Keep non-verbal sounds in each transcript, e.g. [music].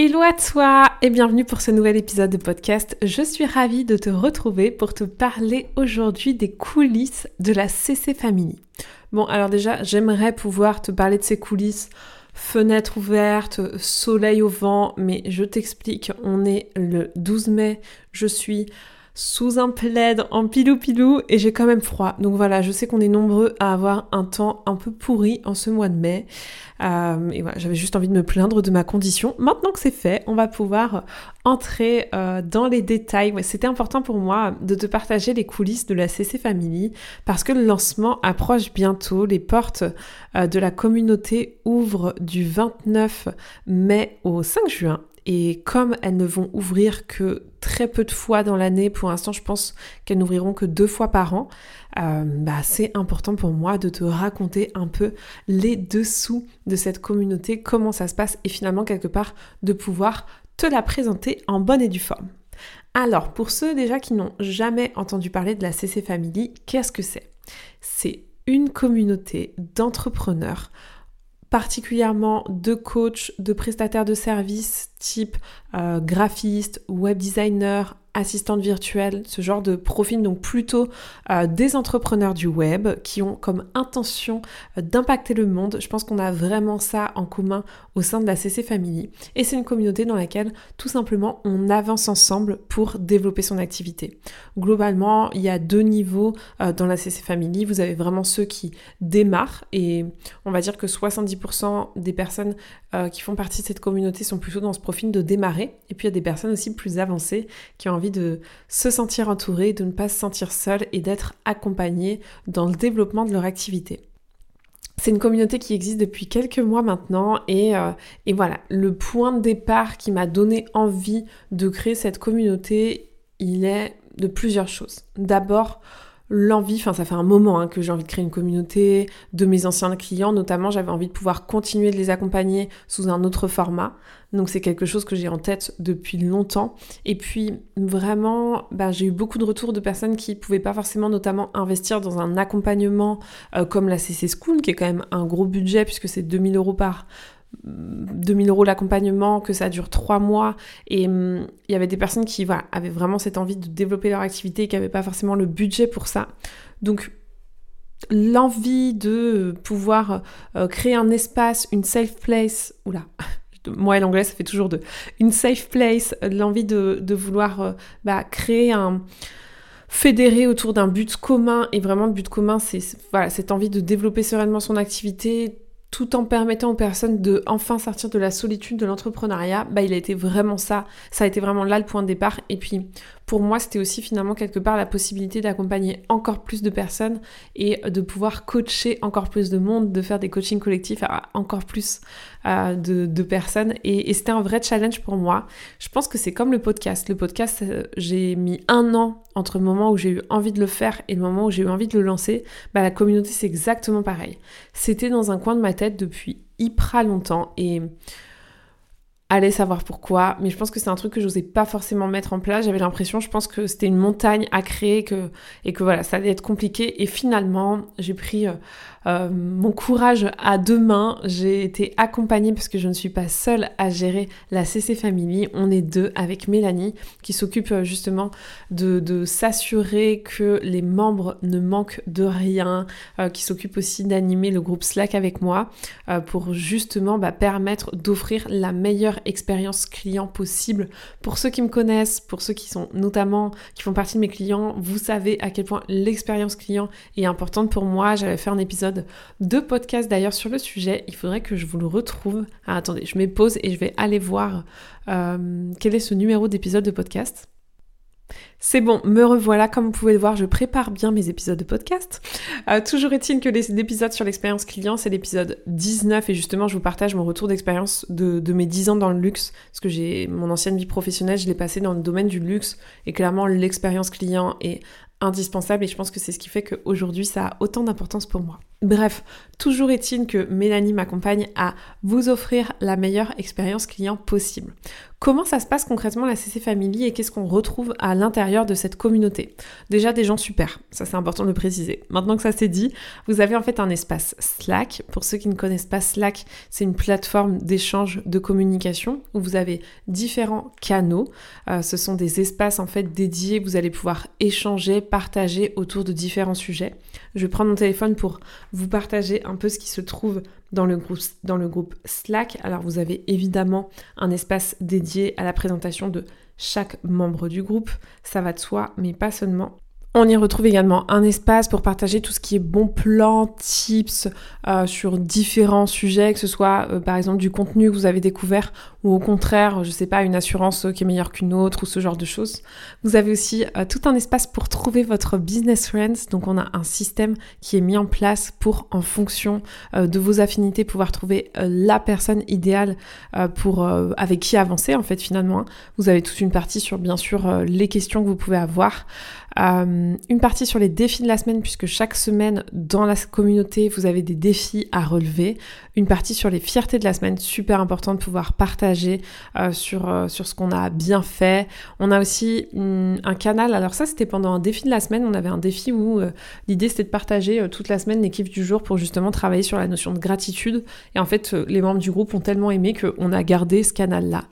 Hello à toi et bienvenue pour ce nouvel épisode de podcast. Je suis ravie de te retrouver pour te parler aujourd'hui des coulisses de la CC Family. Bon, alors déjà, j'aimerais pouvoir te parler de ces coulisses, fenêtre ouverte, soleil au vent, mais je t'explique, on est le 12 mai, je suis sous un plaid en pilou-pilou et j'ai quand même froid. Donc voilà, je sais qu'on est nombreux à avoir un temps un peu pourri en ce mois de mai. Euh, et voilà, j'avais juste envie de me plaindre de ma condition. Maintenant que c'est fait, on va pouvoir entrer euh, dans les détails. C'était important pour moi de te partager les coulisses de la CC Family parce que le lancement approche bientôt. Les portes euh, de la communauté ouvrent du 29 mai au 5 juin et comme elles ne vont ouvrir que très peu de fois dans l'année, pour l'instant je pense qu'elles n'ouvriront que deux fois par an, euh, bah, c'est important pour moi de te raconter un peu les dessous de cette communauté, comment ça se passe et finalement quelque part de pouvoir te la présenter en bonne et due forme. Alors, pour ceux déjà qui n'ont jamais entendu parler de la CC Family, qu'est-ce que c'est? C'est une communauté d'entrepreneurs particulièrement de coachs, de prestataires de services type euh, graphiste, web designer, assistante virtuelle, ce genre de profil, donc plutôt euh, des entrepreneurs du web qui ont comme intention euh, d'impacter le monde. Je pense qu'on a vraiment ça en commun au sein de la CC Family. Et c'est une communauté dans laquelle tout simplement on avance ensemble pour développer son activité. Globalement, il y a deux niveaux euh, dans la CC Family. Vous avez vraiment ceux qui démarrent et on va dire que 70% des personnes qui font partie de cette communauté sont plutôt dans ce profil de démarrer. Et puis il y a des personnes aussi plus avancées qui ont envie de se sentir entouré, de ne pas se sentir seul et d'être accompagné dans le développement de leur activité. C'est une communauté qui existe depuis quelques mois maintenant et, euh, et voilà, le point de départ qui m'a donné envie de créer cette communauté, il est de plusieurs choses. D'abord, l'envie, enfin ça fait un moment hein, que j'ai envie de créer une communauté, de mes anciens clients notamment, j'avais envie de pouvoir continuer de les accompagner sous un autre format. Donc c'est quelque chose que j'ai en tête depuis longtemps. Et puis vraiment, bah, j'ai eu beaucoup de retours de personnes qui pouvaient pas forcément notamment investir dans un accompagnement euh, comme la CC School, qui est quand même un gros budget puisque c'est 2000 euros par 2000 euros l'accompagnement, que ça dure trois mois. Et hum, il y avait des personnes qui avaient vraiment cette envie de développer leur activité et qui n'avaient pas forcément le budget pour ça. Donc l'envie de pouvoir euh, créer un espace, une safe place, oula, [laughs] moi et l'anglais ça fait toujours deux, une safe place, l'envie de, de, vouloir euh, bah, créer un fédérer autour d'un but commun et vraiment le but commun c'est voilà, cette envie de développer sereinement son activité tout en permettant aux personnes de enfin sortir de la solitude de l'entrepreneuriat, bah il a été vraiment ça, ça a été vraiment là le point de départ. Et puis pour moi, c'était aussi finalement quelque part la possibilité d'accompagner encore plus de personnes et de pouvoir coacher encore plus de monde, de faire des coachings collectifs à encore plus euh, de, personnes. Et, c'était un vrai challenge pour moi. Je pense que c'est comme le podcast. Le podcast, euh, j'ai mis un an entre le moment où j'ai eu envie de le faire et le moment où j'ai eu envie de le lancer. Bah, la communauté, c'est exactement pareil. C'était dans un coin de ma tête depuis hyper longtemps et Allez savoir pourquoi, mais je pense que c'est un truc que je n'osais pas forcément mettre en place. J'avais l'impression, je pense que c'était une montagne à créer que, et que voilà, ça allait être compliqué. Et finalement, j'ai pris euh, mon courage à deux mains. J'ai été accompagnée parce que je ne suis pas seule à gérer la CC Family. On est deux avec Mélanie qui s'occupe euh, justement de, s'assurer que les membres ne manquent de rien, euh, qui s'occupe aussi d'animer le groupe Slack avec moi pour justement bah, permettre d'offrir la meilleure expérience client possible. Pour ceux qui me connaissent, pour ceux qui sont notamment, qui font partie de mes clients, vous savez à quel point l'expérience client est importante pour moi. J'avais fait un épisode de podcast d'ailleurs sur le sujet. Il faudrait que je vous le retrouve. Ah, attendez, je mets pause et je vais aller voir euh, quel est ce numéro d'épisode de podcast. C'est bon, me revoilà. Comme vous pouvez le voir, je prépare bien mes épisodes de podcast. Euh, toujours est-il que l'épisode sur l'expérience client, c'est l'épisode 19 et justement, je vous partage mon retour d'expérience de, de, mes 10 ans dans le luxe. Parce que j'ai mon ancienne vie professionnelle, je l'ai passée dans le domaine du luxe et clairement, l'expérience client est indispensable et je pense que c'est ce qui fait qu'aujourd'hui ça a autant d'importance pour moi. Bref, toujours est-il que Mélanie m'accompagne à vous offrir la meilleure expérience client possible. Comment ça se passe concrètement la CC Family et qu'est-ce qu'on retrouve à l'intérieur de cette communauté? Déjà des gens super, ça c'est important de le préciser. Maintenant que ça c'est dit, vous avez en fait un espace Slack. Pour ceux qui ne connaissent pas Slack, c'est une plateforme d'échange de communication où vous avez différents canaux. Euh, ce sont des espaces en fait dédiés, vous allez pouvoir échanger, partager autour de différents sujets. Je vais prendre mon téléphone pour vous partager un peu ce qui se trouve dans le groupe, dans le groupe Slack. Alors vous avez évidemment un espace dédié à la présentation de chaque membre du groupe, ça va de soi, mais pas seulement. On y retrouve également un espace pour partager tout ce qui est bon plan, tips euh, sur différents sujets, que ce soit euh, par exemple du contenu que vous avez découvert ou au contraire, je sais pas, une assurance qui est meilleure qu'une autre ou ce genre de choses. Vous avez aussi euh, tout un espace pour trouver votre business friends. Donc on a un système qui est mis en place pour, en fonction de vos affinités, pouvoir trouver la personne idéale avec qui avancer en fait finalement. Vous avez toute une partie sur bien sûr les questions que vous pouvez avoir. Euh, une partie sur les défis de la semaine, puisque chaque semaine dans la communauté, vous avez des défis à relever. Une partie sur les fiertés de la semaine, super important de pouvoir partager euh, sur, euh, sur ce qu'on a bien fait. On a aussi un canal, alors ça c'était pendant un défi de la semaine, on avait un défi où l'idée c'était de partager toute la semaine l'équipe du jour pour justement travailler sur la notion de gratitude. Et en fait, les membres du groupe ont tellement aimé qu'on a gardé ce canal-là.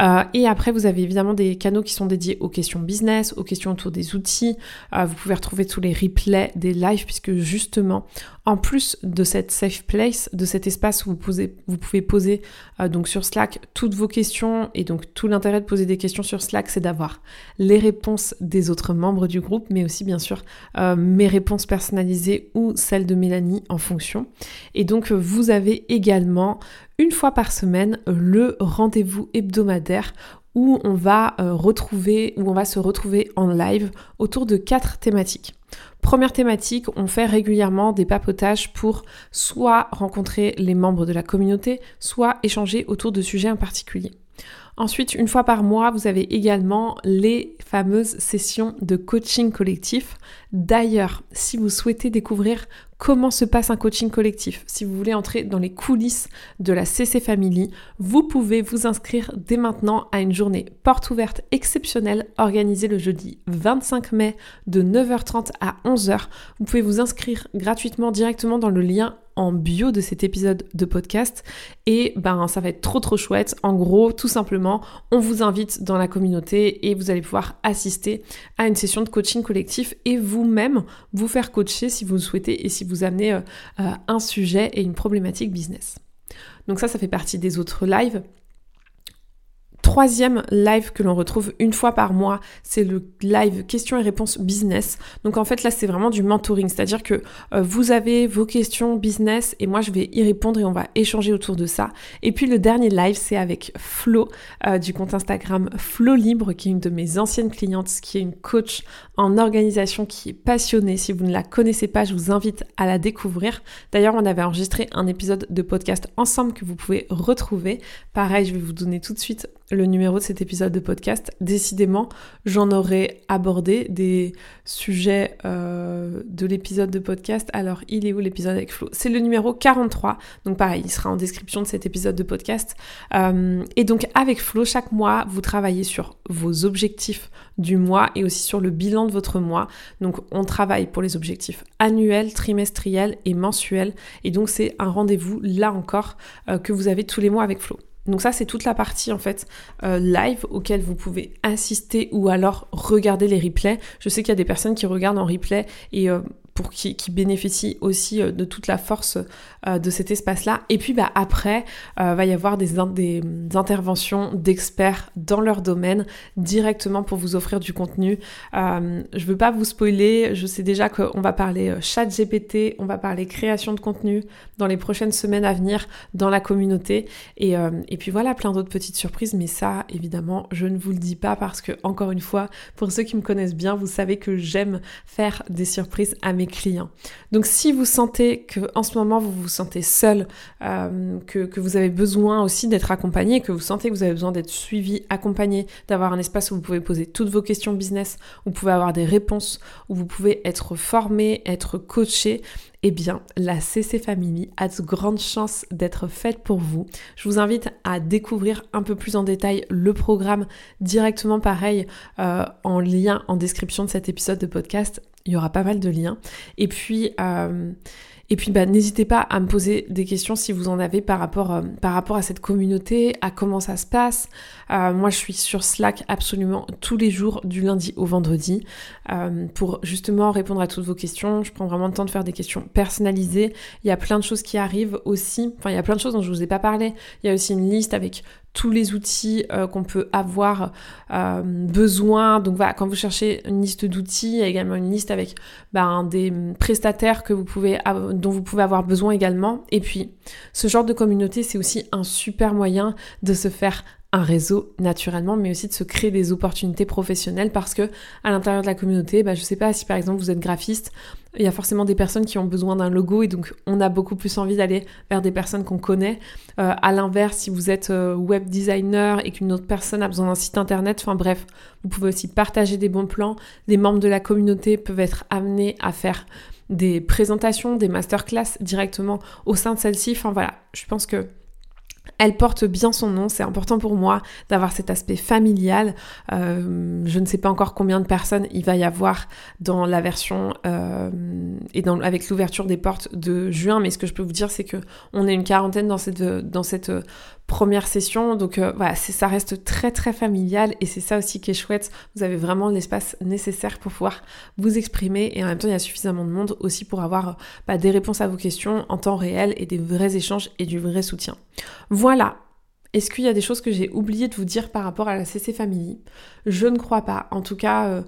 Euh, et après, vous avez évidemment des canaux qui sont dédiés aux questions business, aux questions autour des outils. Euh, vous pouvez retrouver tous les replays des lives puisque justement, en plus de cette safe place, de cet espace où vous, pouvez poser euh, donc sur Slack toutes vos questions et donc tout l'intérêt de poser des questions sur Slack, c'est d'avoir les réponses des autres membres du groupe, mais aussi bien sûr mes réponses personnalisées ou celles de Mélanie en fonction. Et donc vous avez également une fois par semaine le rendez-vous hebdomadaire où on va euh, retrouver, où on va se retrouver en live autour de quatre thématiques. Première thématique, on fait régulièrement des papotages pour soit rencontrer les membres de la communauté, soit échanger autour de sujets en particulier. Ensuite, une fois par mois, vous avez également les fameuses sessions de coaching collectif. D'ailleurs, si vous souhaitez découvrir comment se passe un coaching collectif, si vous voulez entrer dans les coulisses de la CC Family, vous pouvez vous inscrire dès maintenant à une journée porte ouverte exceptionnelle organisée le jeudi 25 mai de 9h30 à 11h. Vous pouvez vous inscrire gratuitement directement dans le lien en bio de cet épisode de podcast et ben ça va être trop trop chouette. En gros, tout simplement, on vous invite dans la communauté et vous allez pouvoir assister à une session de coaching collectif et vous-même vous faire coacher si vous le souhaitez et si vous amenez euh, euh, un sujet et une problématique business. Donc ça, ça fait partie des autres lives troisième live que l'on retrouve une fois par mois, c'est le live questions et réponses business. Donc en fait là c'est vraiment du mentoring, c'est-à-dire que euh, vous avez vos questions business et moi je vais y répondre et on va échanger autour de ça. Et puis le dernier live c'est avec Flo euh, du compte Instagram Flo Libre qui est une de mes anciennes clientes, qui est une coach en organisation qui est passionnée. Si vous ne la connaissez pas, je vous invite à la découvrir. D'ailleurs on avait enregistré un épisode de podcast ensemble que vous pouvez retrouver. Pareil, je vais vous donner tout de suite le numéro de cet épisode de podcast. Décidément, j'en aurais abordé des sujets euh, de l'épisode de podcast. Alors, il est où l'épisode avec Flo? C'est le numéro 43. Donc pareil, il sera en description de cet épisode de podcast. Euh, et donc avec Flo, chaque mois, vous travaillez sur vos objectifs du mois et aussi sur le bilan de votre mois. Donc on travaille pour les objectifs annuels, trimestriels et mensuels. Et donc c'est un rendez-vous, là encore, euh, que vous avez tous les mois avec Flo. Donc ça, c'est toute la partie en fait euh, live auquel vous pouvez assister ou alors regarder les replays. Je sais qu'il y a des personnes qui regardent en replay et euh, pour qui, qui bénéficient aussi de toute la force de cet espace-là. Et puis bah, après, va y avoir des, des interventions d'experts dans leur domaine directement pour vous offrir du contenu. je veux pas vous spoiler, je sais déjà qu'on va parler chat GPT, on va parler création de contenu dans les prochaines semaines à venir dans la communauté. Et, et puis voilà, plein d'autres petites surprises, mais ça, évidemment, je ne vous le dis pas parce que, encore une fois, pour ceux qui me connaissent bien, vous savez que j'aime faire des surprises à mes clients. Donc, si vous sentez que en ce moment vous vous sentez seul, euh, que, vous avez besoin aussi d'être accompagné, que vous sentez que vous avez besoin d'être suivi, accompagné, d'avoir un espace où vous pouvez poser toutes vos questions business, où vous pouvez avoir des réponses, où vous pouvez être formé, être coaché, eh bien, la CC Family a de grandes chances d'être faite pour vous. Je vous invite à découvrir un peu plus en détail le programme directement pareil euh, en lien en description de cet épisode de podcast. Il y aura pas mal de liens. Et puis, euh, et puis bah, n'hésitez pas à me poser des questions si vous en avez par rapport, euh, à cette communauté, à comment ça se passe. Euh, moi je suis sur Slack absolument tous les jours du lundi au vendredi pour justement répondre à toutes vos questions. Je prends vraiment le temps de faire des questions personnalisées. Il y a plein de choses qui arrivent aussi. Enfin il y a plein de choses dont je vous ai pas parlé. Il y a aussi une liste avec tous les outils euh, qu'on peut avoir euh, besoin. Donc voilà, quand vous cherchez une liste d'outils, il y a également une liste avec ben, des prestataires que vous pouvez, dont vous pouvez avoir besoin également. Et puis, ce genre de communauté, c'est aussi un super moyen de se faire un réseau naturellement, mais aussi de se créer des opportunités professionnelles parce que à l'intérieur de la communauté, bah, je sais pas si par exemple vous êtes graphiste, il y a forcément des personnes qui ont besoin d'un logo et donc on a beaucoup plus envie d'aller vers des personnes qu'on connaît. Euh, à l'inverse, si vous êtes euh, web designer et qu'une autre personne a besoin d'un site internet, enfin bref, vous pouvez aussi partager des bons plans. Les membres de la communauté peuvent être amenés à faire des présentations, des masterclass directement au sein de celle-ci. Enfin voilà, je pense que elle porte bien son nom, c'est important pour moi d'avoir cet aspect familial. Euh, je ne sais pas encore combien de personnes il va y avoir dans la version euh, et dans, avec l'ouverture des portes de juin, mais ce que je peux vous dire, c'est que on est une quarantaine dans cette, dans cette première session. Donc euh, voilà, ça reste très très familial et c'est ça aussi qui est chouette. Vous avez vraiment l'espace nécessaire pour pouvoir vous exprimer et en même temps il y a suffisamment de monde aussi pour avoir bah, des réponses à vos questions en temps réel et des vrais échanges et du vrai soutien. Voilà. Est-ce qu'il y a des choses que j'ai oublié de vous dire par rapport à la CC Family? Je ne crois pas. En tout cas, euh,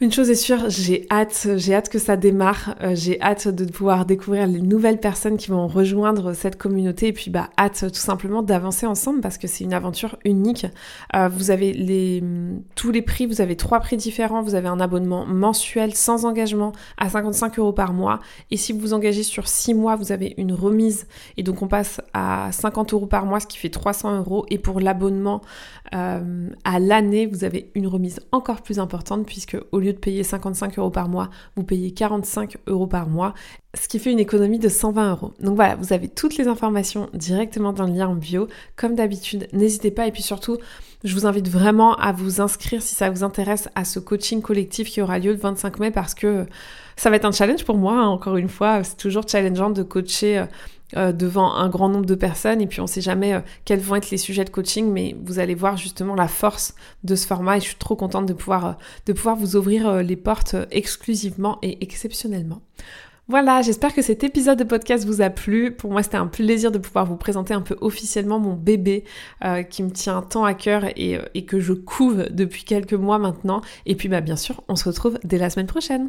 une chose est sûre, j'ai hâte, j'ai hâte que ça démarre, euh, j'ai hâte de pouvoir découvrir les nouvelles personnes qui vont rejoindre cette communauté et puis bah hâte tout simplement d'avancer ensemble parce que c'est une aventure unique. Euh, vous avez les tous les prix, vous avez trois prix différents, vous avez un abonnement mensuel sans engagement à 55 euros par mois et si vous vous engagez sur 6 mois, vous avez une remise et donc on passe à 50 euros par mois, ce qui fait 300 euros et pour l'abonnement euh, à l'année, vous avez une remise encore plus importante puisque au lieu de payer 55 euros par mois, vous payez 45 euros par mois, ce qui fait une économie de 120 euros. Donc voilà, vous avez toutes les informations directement dans le lien en bio. Comme d'habitude, n'hésitez pas et puis surtout, je vous invite vraiment à vous inscrire si ça vous intéresse à ce coaching collectif qui aura lieu le 25 mai parce que ça va être un challenge pour moi, hein, encore une fois. C'est toujours challengeant de coacher euh, devant un grand nombre de personnes et puis on sait jamais euh, quels vont être les sujets de coaching mais vous allez voir justement la force de ce format et je suis trop contente de pouvoir, euh, de pouvoir vous ouvrir les portes exclusivement et exceptionnellement. Voilà, j'espère que cet épisode de podcast vous a plu. Pour moi, c'était un plaisir de pouvoir vous présenter un peu officiellement mon bébé qui me tient tant à cœur et, et que je couve depuis quelques mois maintenant. Et puis, bah, bien sûr, on se retrouve dès la semaine prochaine.